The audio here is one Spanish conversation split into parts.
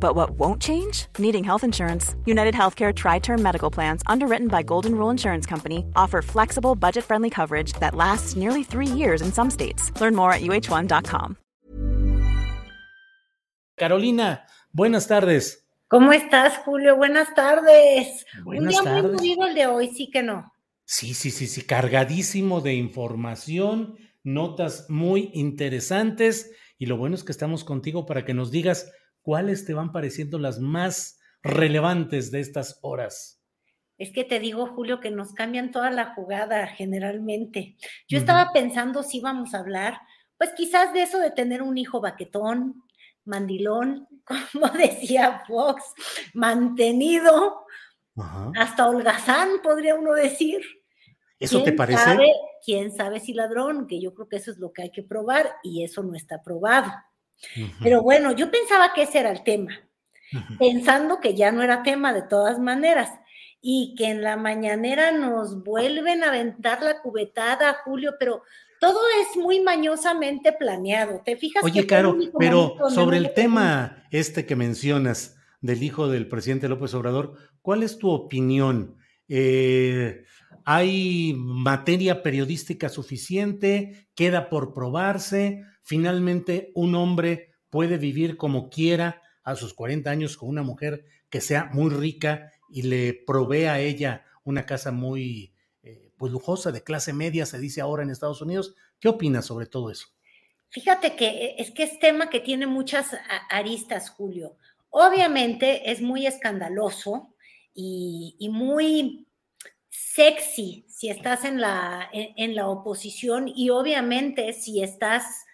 But what won't change? Needing health insurance. United Healthcare Tri-Term Medical Plans, underwritten by Golden Rule Insurance Company, offer flexible, budget-friendly coverage that lasts nearly three years in some states. Learn more at uh1.com. Carolina, buenas tardes. ¿Cómo estás, Julio? Buenas tardes. Buenas Un día tardes. muy movido el de hoy, sí que no. Sí, sí, sí, sí, cargadísimo de información, notas muy interesantes y lo bueno es que estamos contigo para que nos digas cuáles te van pareciendo las más relevantes de estas horas. Es que te digo, Julio, que nos cambian toda la jugada generalmente. Yo estaba pensando si íbamos a hablar, pues quizás de eso de tener un hijo baquetón, mandilón, como decía Fox, mantenido, hasta holgazán, podría uno decir. ¿Eso te ¿Quién parece? sabe- ¿Quién sabe si ladrón? Que yo creo que eso es lo que hay que probar y eso no está probado. Pero bueno, yo pensaba que ese era el tema. pensando que ya no era tema de todas maneras y que en la mañanera nos vuelven a aventar la cubetada, Julio, pero todo es muy mañosamente planeado. ¿Te fijas? que Oye, fue Caro, pero sobre el tema este que mencionas del hijo del presidente López Obrador, ¿cuál es tu opinión? Eh, ¿Hay materia periodística suficiente? ¿Queda por probarse? ¿Finalmente un hombre puede vivir como quiera a sus 40 años con una mujer que sea muy rica y le provee a ella una casa muy eh, pues lujosa, de clase media, se dice ahora en Estados Unidos? ¿Qué opinas sobre todo eso? Fíjate que es que es tema que tiene muchas aristas, Julio. Obviamente es muy escandaloso y, muy sexy si estás en la, en la oposición y obviamente si estás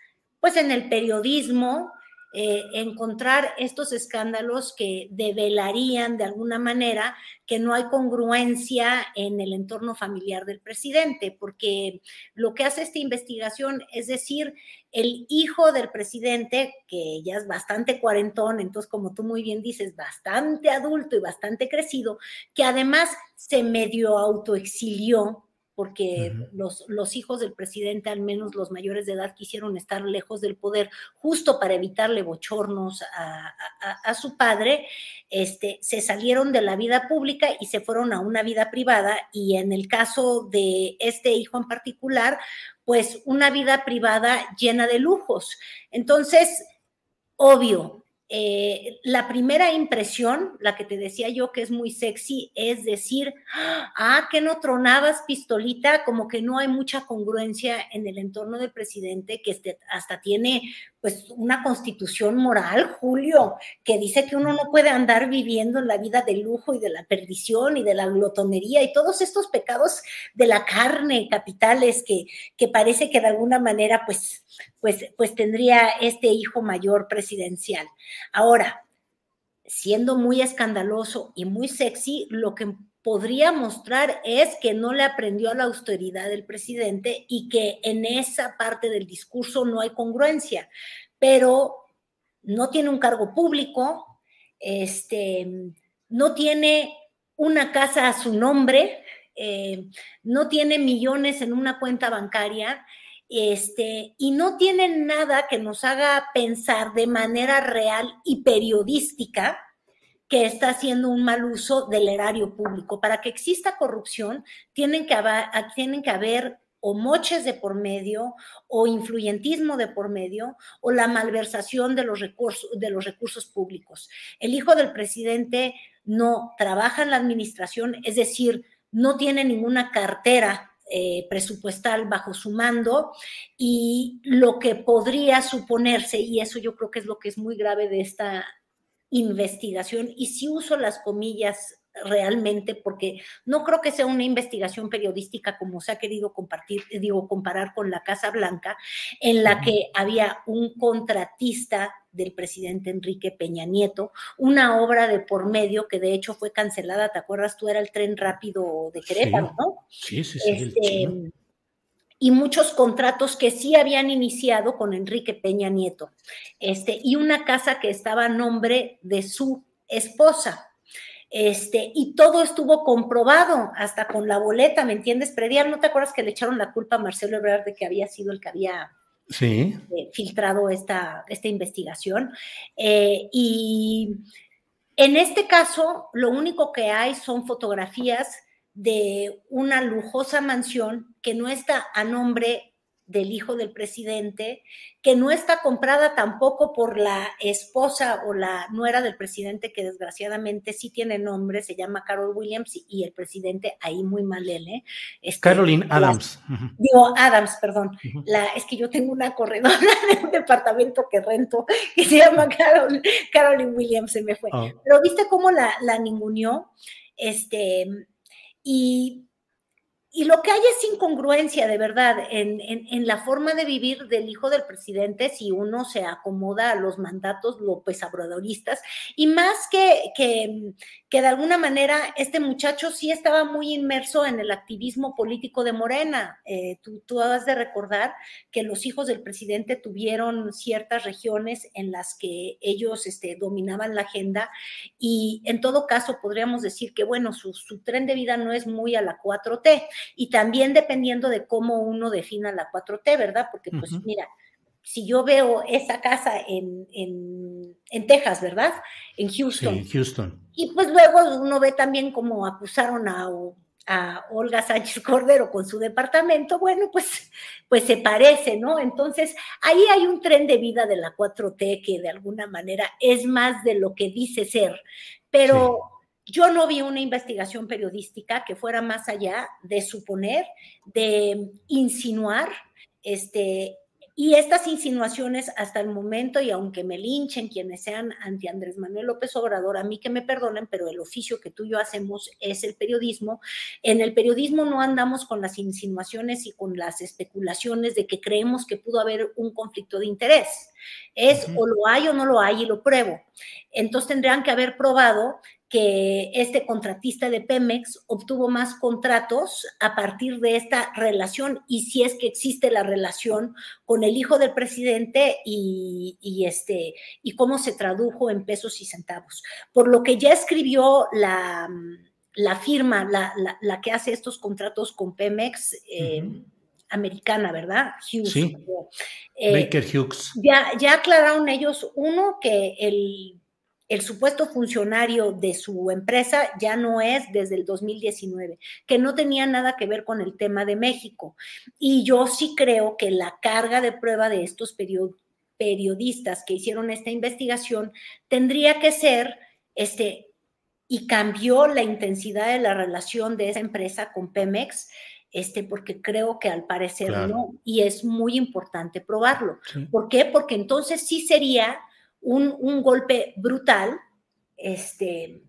pues en el periodismo, eh, encontrar estos escándalos que develarían de alguna manera que no hay congruencia en el entorno familiar del presidente, porque lo que hace esta investigación es decir, el hijo del presidente, que ya es bastante cuarentón, entonces como tú muy bien dices, bastante adulto y bastante crecido, que además se medio autoexilió porque los, los hijos del presidente, al menos los mayores de edad, quisieron estar lejos del poder justo para evitarle bochornos a, a- a su padre, este, se salieron de la vida pública y se fueron a una vida privada y en el caso de este hijo en particular, pues una vida privada llena de lujos. Entonces, obvio, eh, la primera impresión, la que te decía yo que es muy sexy, es decir, ah, que no tronabas pistolita, como que no hay mucha congruencia en el entorno del presidente, que este, hasta tiene pues una constitución moral, Julio, que dice que uno no puede andar viviendo en la vida de lujo y de la perdición y de la glotonería y todos estos pecados de la carne capitales que, que parece que de alguna manera pues, pues, pues tendría este hijo mayor presidencial. Ahora, siendo muy escandaloso y muy sexy, lo que podría mostrar es que no le aprendió a la austeridad del presidente y que en esa parte del discurso no hay congruencia, pero no tiene un cargo público, este, no tiene una casa a su nombre, eh, no tiene millones en una cuenta bancaria, este, y no tiene nada que nos haga pensar de manera real y periodística que está haciendo un mal uso del erario público. Para que exista corrupción, tienen que haber, tienen que haber o moches de por medio, o influyentismo de por medio, o la malversación de los recursos, de los recursos públicos. El hijo del presidente no trabaja en la administración, es decir, no tiene ninguna cartera eh, presupuestal bajo su mando y lo que podría suponerse, y eso yo creo que es lo que es muy grave de esta investigación, y sí uso las comillas realmente, porque no creo que sea una investigación periodística como se ha querido compartir, digo, comparar con la Casa Blanca, en la que había un contratista del presidente Enrique Peña Nieto, una obra de por medio que de hecho fue cancelada, ¿te acuerdas? Tú era el tren rápido de Querétaro, ¿no? Sí, sí, sí. Este, y muchos contratos que sí habían iniciado con Enrique Peña Nieto, este, y una casa que estaba a nombre de su esposa. Este, y todo estuvo comprobado, hasta con la boleta, ¿me entiendes? Predial, ¿no te acuerdas que le echaron la culpa a Marcelo Ebrard de que había sido el que había sí. eh, filtrado esta, esta investigación? Eh, y en este caso, lo único que hay son fotografías de una lujosa mansión que no está a nombre del hijo del presidente, que no está comprada tampoco por la esposa o la nuera del presidente, que desgraciadamente sí tiene nombre, se llama Carol Williams, y el presidente ahí muy mal él, ¿eh? Este, Caroline Adams. Digo, Adams, perdón. la, es que yo tengo una corredora de un departamento que rento y se llama Carol, Caroline Williams, se me fue. Oh. Pero viste cómo la, la ninguneó, este, y y lo que hay es incongruencia, de verdad, en, en, la forma de vivir del hijo del presidente si uno se acomoda a los mandatos López Obradoristas. Y más que, que, que, de alguna manera este muchacho sí estaba muy inmerso en el activismo político de Morena. Eh, tú, tú has de recordar que los hijos del presidente tuvieron ciertas regiones en las que ellos este, dominaban la agenda y en todo caso podríamos decir que, bueno, su, su tren de vida no es muy a la 4T y también dependiendo de cómo uno defina la 4T, ¿verdad? Porque pues mira, si yo veo esa casa en, en, Texas, ¿verdad? En Houston. Sí, Houston. Y pues luego uno ve también cómo acusaron a, a Olga Sánchez Cordero con su departamento, bueno, pues, pues se parece, ¿no? Entonces, ahí hay un tren de vida de la 4T que de alguna manera es más de lo que dice ser, pero... Yo no vi una investigación periodística que fuera más allá de suponer, de insinuar, este, y estas insinuaciones hasta el momento, y aunque me linchen quienes sean anti Andrés Manuel López Obrador, a mí que me perdonen, pero el oficio que tú y yo hacemos es el periodismo. En el periodismo no andamos con las insinuaciones y con las especulaciones de que creemos que pudo haber un conflicto de interés. Es o lo hay o no lo hay y lo pruebo. Entonces tendrían que haber probado que este contratista de Pemex obtuvo más contratos a partir de esta relación y si es que existe la relación con el hijo del presidente y, este, y cómo se tradujo en pesos y centavos. Por lo que ya escribió la, la firma, la, la, que hace estos contratos con Pemex. Eh, americana, ¿verdad? Hughes. Sí. Eh, Baker Hughes. Ya, ya aclararon ellos, uno, que el el supuesto funcionario de su empresa ya no es desde el 2019, que no tenía nada que ver con el tema de México. Y yo sí creo que la carga de prueba de estos periodistas que hicieron esta investigación tendría que ser, este, y cambió la intensidad de la relación de esa empresa con Pemex, este, porque creo que al parecer no, y es muy importante probarlo. ¿Por qué? Porque entonces sí sería un, golpe brutal, este,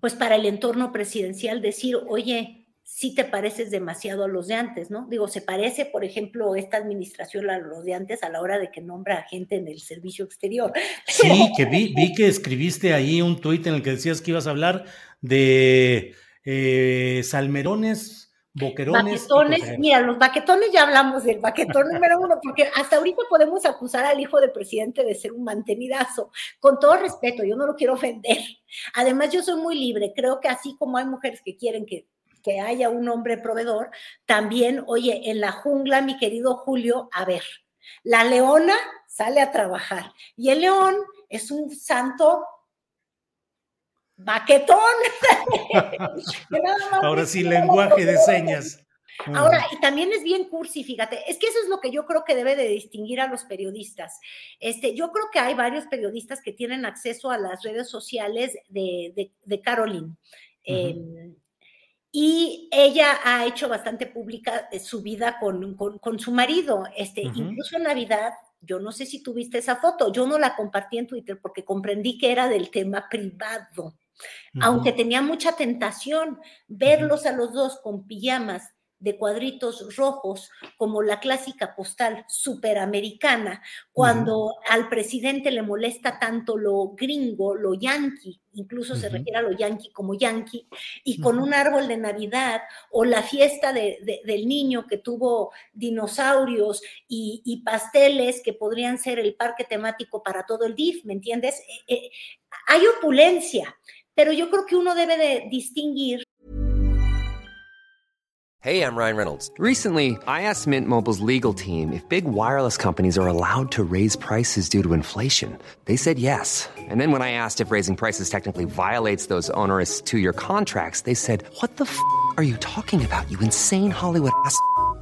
pues para el entorno presidencial decir, oye, si te pareces demasiado a los de antes, ¿no? Digo, se parece, por ejemplo, esta administración a los de antes a la hora de que nombra a gente en el servicio exterior. Sí, que vi, vi que escribiste ahí un tuit en el que decías que ibas a hablar de eh, salmerones Boquerones. Baquetones, mira, los baquetones ya hablamos del baquetón número uno, porque hasta ahorita podemos acusar al hijo del presidente de ser un mantenidazo. Con todo respeto, yo no lo quiero ofender. Además, yo soy muy libre. Creo que así como hay mujeres que quieren que, que haya un hombre proveedor, también, oye, en la jungla, mi querido Julio, a ver, la leona sale a trabajar y el león es un santo baquetón. Ahora sí, lenguaje de señas. Ahora, y también es bien cursi, fíjate, es que eso es lo que yo creo que debe de distinguir a los periodistas. Este, yo creo que hay varios periodistas que tienen acceso a las redes sociales de, de, Caroline. Em, y ella ha hecho bastante pública su vida con, con, su marido. Este, Incluso en Navidad yo no sé si tuviste esa foto, yo no la compartí en Twitter porque comprendí que era del tema privado. Aunque tenía mucha tentación verlos a los dos con pijamas de cuadritos rojos, como la clásica postal superamericana, cuando al presidente le molesta tanto lo gringo, lo yankee, incluso se refiere a lo yankee como yankee, y con un árbol de Navidad o la fiesta del niño que tuvo dinosaurios y, pasteles que podrían ser el parque temático para todo el DIF, ¿me entiendes? Eh, eh, hay opulencia, pero yo creo que uno debe de distinguir Hey, I'm Ryan Reynolds. Recently, I asked Mint Mobile's legal team if big wireless companies are allowed to raise prices due to inflation. They said yes. And then when I asked if raising prices technically violates those onerous two year contracts, they said, What the f are you talking about, you insane Hollywood ass?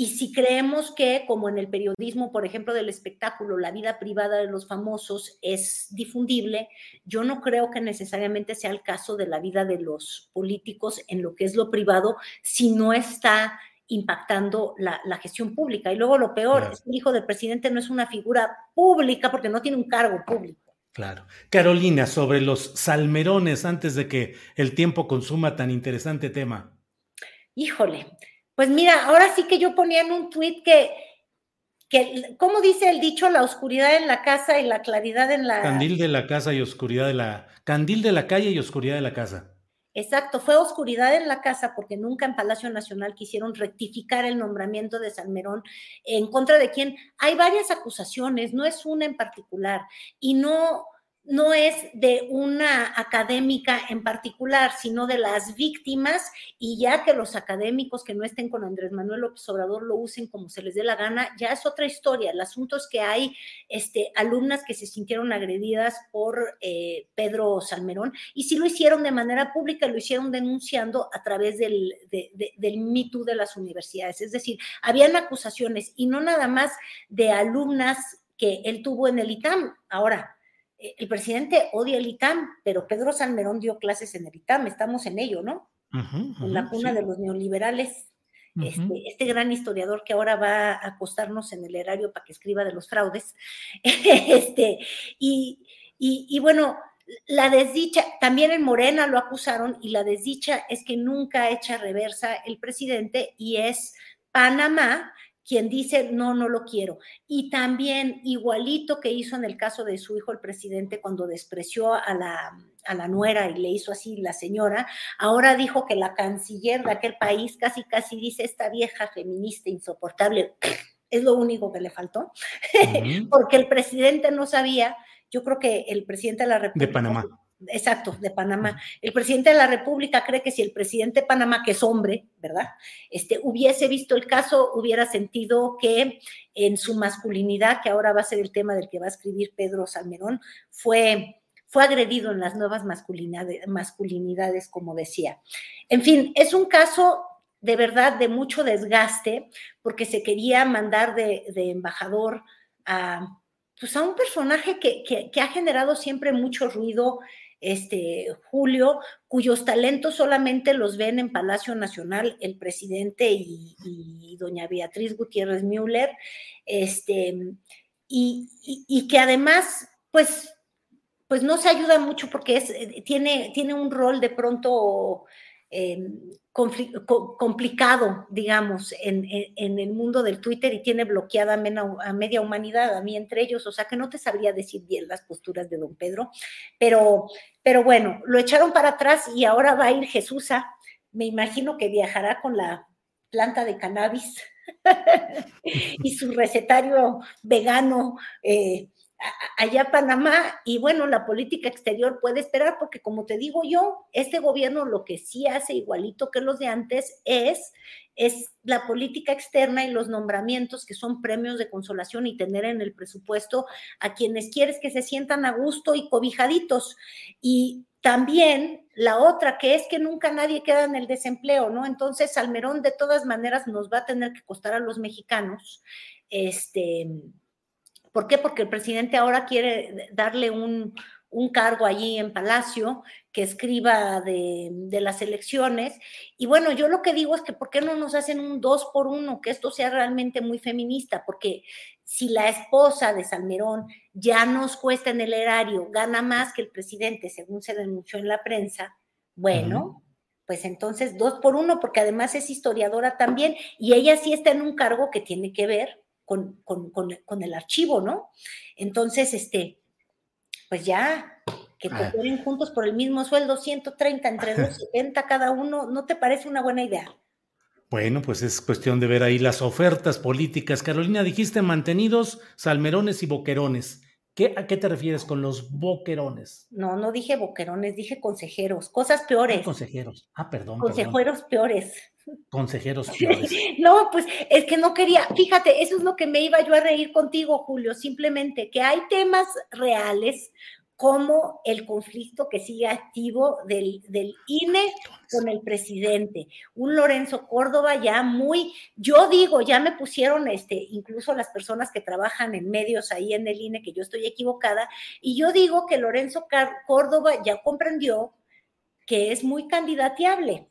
Y si creemos que, como en el periodismo, por ejemplo, del espectáculo, la vida privada de los famosos es difundible, yo no creo que necesariamente sea el caso de la vida de los políticos en lo que es lo privado, si no está impactando la, gestión pública. Y luego lo peor, es que el hijo del presidente no es una figura pública porque no tiene un cargo público. Claro. Carolina, sobre los salmerones, antes de que el tiempo consuma tan interesante tema. Híjole, pues mira, ahora sí que yo ponía en un tuit que, que, ¿cómo dice el dicho? La oscuridad en la casa y la claridad en la... Candil de la casa y oscuridad de la... Candil de la calle y oscuridad de la casa. Exacto, fue oscuridad en la casa porque nunca en Palacio Nacional quisieron rectificar el nombramiento de Salmerón en contra de quien hay varias acusaciones, no es una en particular, y no, no es de una académica en particular, sino de las víctimas, y ya que los académicos que no estén con Andrés Manuel López Obrador lo usen como se les dé la gana, ya es otra historia. El asunto es que hay este, alumnas que se sintieron agredidas por eh, Pedro Salmerón, y sí lo hicieron de manera pública, lo hicieron denunciando a través del, de, del MeToo de las universidades. Es decir, habían acusaciones, y no nada más de alumnas que él tuvo en el ITAM. Ahora, el presidente odia el ITAM, pero Pedro Salmerón dio clases en el ITAM, estamos en ello, ¿no? en la cuna de los neoliberales. Este, este, gran historiador que ahora va a acostarnos en el erario para que escriba de los fraudes. este, y, y, bueno, la desdicha, también en Morena lo acusaron y la desdicha es que nunca echa reversa el presidente y es Panamá quien dice, no, no lo quiero. Y también, igualito que hizo en el caso de su hijo, el presidente, cuando despreció a la, a la nuera y le hizo así la señora, ahora dijo que la canciller de aquel país casi, casi dice, esta vieja feminista insoportable, es lo único que le faltó, porque el presidente no sabía, yo creo que el presidente de la República... De Panamá exacto, de Panamá. El presidente de la República cree que si el presidente de Panamá, que es hombre, ¿verdad? Este, hubiese visto el caso, hubiera sentido que en su masculinidad, que ahora va a ser el tema del que va a escribir Pedro Salmerón, fue fue agredido en las nuevas masculinidades, masculinidades, como decía. En fin, es un caso de verdad de mucho desgaste, porque se quería mandar de, de embajador a, pues a un personaje que, que, que, ha generado siempre mucho ruido este, Julio, cuyos talentos solamente los ven en Palacio Nacional el presidente y, doña Beatriz Gutiérrez Müller, este, y, que además, pues, pues no se ayuda mucho porque es, tiene, tiene un rol de pronto Em, complicado, digamos, en, el mundo del Twitter y tiene bloqueada a media humanidad, a mí entre ellos, o sea que no te sabría decir bien las posturas de don Pedro, pero, pero bueno, lo echaron para atrás y ahora va a ir Jesús me imagino que viajará con la planta de cannabis y su recetario vegano eh, allá Panamá y bueno, la política exterior puede esperar porque como te digo yo, este gobierno lo que sí hace igualito que los de antes es es la política externa y los nombramientos que son premios de consolación y tener en el presupuesto a quienes quieres que se sientan a gusto y cobijaditos. Y también la otra, que es que nunca nadie queda en el desempleo, ¿no? Entonces, Salmerón de todas maneras nos va a tener que costar a los mexicanos. Este, ¿Por qué? Porque el presidente ahora quiere darle un, un cargo allí en Palacio que escriba de, las elecciones. Y bueno, yo lo que digo es que ¿por qué no nos hacen un dos por uno? Que esto sea realmente muy feminista, porque si la esposa de Salmerón ya nos cuesta en el erario, gana más que el presidente, según se denunció en la prensa, bueno. Pues entonces dos por uno, porque además es historiadora también, y ella sí está en un cargo que tiene que ver con, con, con el archivo, ¿no? Entonces, este, pues ya, que ah. cooperen juntos por el mismo sueldo, 130 entre 270 cada uno, ¿no te parece una buena idea? Bueno, pues es cuestión de ver ahí las ofertas políticas. Carolina, dijiste mantenidos, salmerones y boquerones. ¿Qué, ¿A qué te refieres con los boquerones? No, no dije boquerones, dije consejeros, cosas peores. Ah, consejeros. Ah, perdón. Consejeros peores. Consejeros peores. no, pues es que no quería, fíjate, eso es lo que me iba yo a reír contigo, Julio, simplemente que hay temas reales como el conflicto que sigue activo del, del, INE con el presidente. Un Lorenzo Córdoba ya muy, yo digo, ya me pusieron, este, incluso las personas que trabajan en medios ahí en el INE, que yo estoy equivocada, y yo digo que Lorenzo Córdoba ya comprendió que es muy candidateable.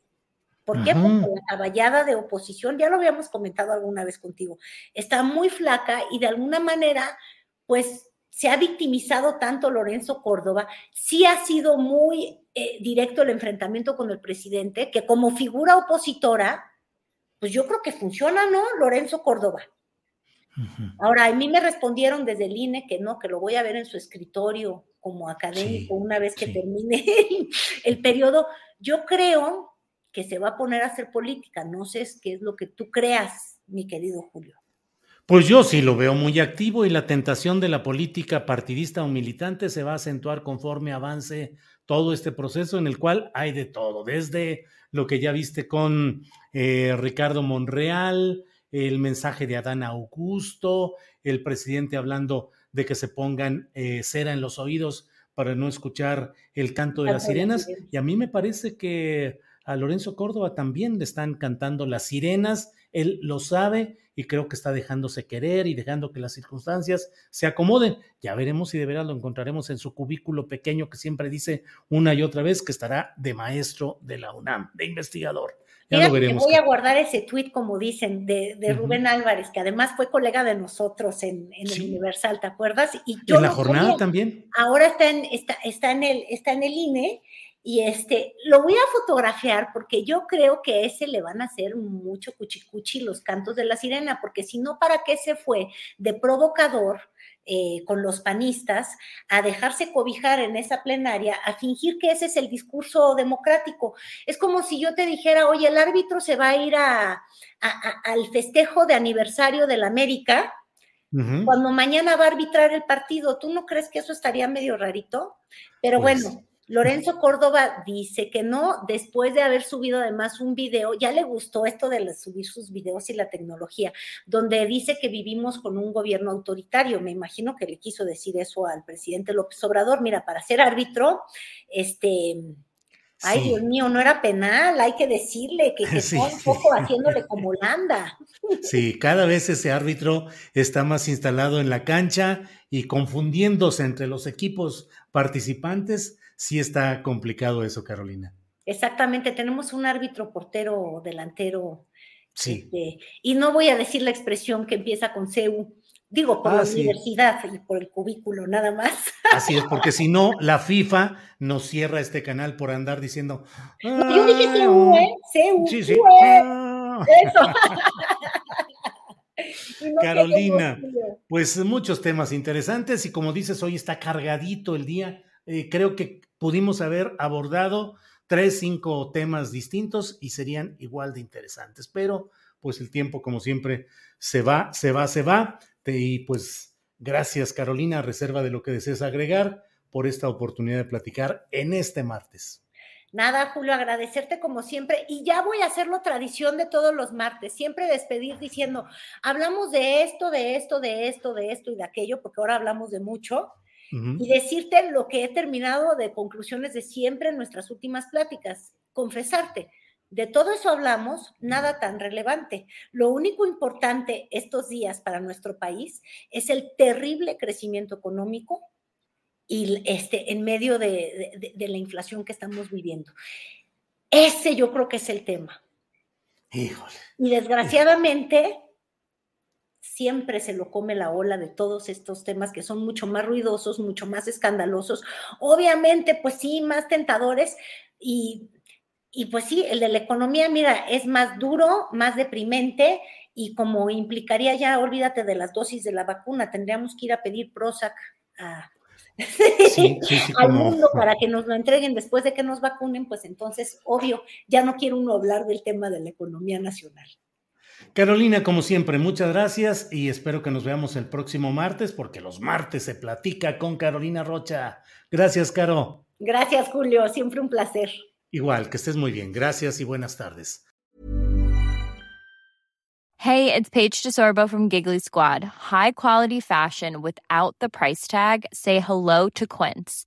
¿Por qué? Porque la caballada de oposición, ya lo habíamos comentado alguna vez contigo, está muy flaca y de alguna manera, pues se ha victimizado tanto Lorenzo Córdoba, sí ha sido muy eh, directo el enfrentamiento con el presidente, que como figura opositora, pues yo creo que funciona, ¿no? Lorenzo Córdoba. Ahora, a mí me respondieron desde el INE que no, que lo voy a ver en su escritorio como académico una vez que termine el periodo. Yo creo que se va a poner a hacer política. No sé qué es lo que tú creas, mi querido Julio. Pues yo sí lo veo muy activo y la tentación de la política partidista o militante se va a acentuar conforme avance todo este proceso en el cual hay de todo, desde lo que ya viste con eh, Ricardo Monreal, el mensaje de Adán Augusto, el presidente hablando de que se pongan eh, cera en los oídos para no escuchar el canto de las sirenas. Y a mí me parece que a Lorenzo Córdoba también le están cantando las sirenas, él lo sabe y creo que está dejándose querer y dejando que las circunstancias se acomoden. Ya veremos si de veras lo encontraremos en su cubículo pequeño que siempre dice una y otra vez que estará de maestro de la UNAM, de investigador. Ya lo veremos. voy a guardar ese tweet, como dicen, de, Rubén Álvarez, que además fue colega de nosotros en, el Universal, ¿te acuerdas? Y yo en la jornada también. Ahora está en, está, está, en el, está en el INE y este, lo voy a fotografiar porque yo creo que ese le van a hacer mucho cuchicuchi los cantos de la sirena, porque si no, ¿para qué se fue de provocador eh, con los panistas a dejarse cobijar en esa plenaria, a fingir que ese es el discurso democrático? Es como si yo te dijera, oye, el árbitro se va a ir a, al festejo de aniversario de la América. Cuando mañana va a arbitrar el partido, ¿tú no crees que eso estaría medio rarito? Pero pues bueno, Lorenzo Córdoba dice que no, después de haber subido además un video, ya le gustó esto de subir sus videos y la tecnología, donde dice que vivimos con un gobierno autoritario. Me imagino que le quiso decir eso al presidente López Obrador. Mira, para ser árbitro, este, Ay, Dios mío, no era penal, hay que decirle que, está un poco haciéndole como Landa. Sí, cada vez ese árbitro está más instalado en la cancha y confundiéndose entre los equipos participantes sí está complicado eso, Carolina. Exactamente, tenemos un árbitro portero delantero. Sí. Este, y no voy a decir la expresión que empieza con CEU, digo por la universidad y por el cubículo nada más. Así es, porque si no, la FIFA nos cierra este canal por andar diciendo. yo dije CEU, ¿eh? CEU. Sí, sí. Ah. Eso. Carolina, pues muchos temas interesantes y como dices, hoy está cargadito el día. Eh, creo que pudimos haber abordado tres, cinco temas distintos y serían igual de interesantes. Pero pues el tiempo, como siempre, se va, se va, se va. Y pues gracias, Carolina, reserva de lo que desees agregar por esta oportunidad de platicar en este martes. Nada, Julio, agradecerte como siempre. Y ya voy a hacerlo tradición de todos los martes, siempre despedir diciendo, hablamos de esto, de esto, de esto, de esto y de aquello, porque ahora hablamos de mucho. Y decirte lo que he terminado de conclusiones de siempre en nuestras últimas pláticas, confesarte. De todo eso hablamos, nada tan relevante. Lo único importante estos días para nuestro país es el terrible crecimiento económico y este, en medio de, la inflación que estamos viviendo. Ese yo creo que es el tema. Híjole. Y desgraciadamente siempre se lo come la ola de todos estos temas que son mucho más ruidosos, mucho más escandalosos, obviamente pues sí, más tentadores y, y pues sí, el de la economía, mira, es más duro, más deprimente y como implicaría ya, olvídate de las dosis de la vacuna, tendríamos que ir a pedir Prozac a, al mundo para que nos lo entreguen después de que nos vacunen, pues entonces, obvio, ya no quiero uno hablar del tema de la economía nacional. Carolina, como siempre, muchas gracias y espero que nos veamos el próximo martes, porque los martes se platica con Carolina Rocha. Gracias, Caro. Gracias, Julio, siempre un placer. Igual, que estés muy bien. Gracias y buenas tardes. Hey, it's Paige DeSorbo from Giggly Squad. High quality fashion without the price tag. Say hello to Quince.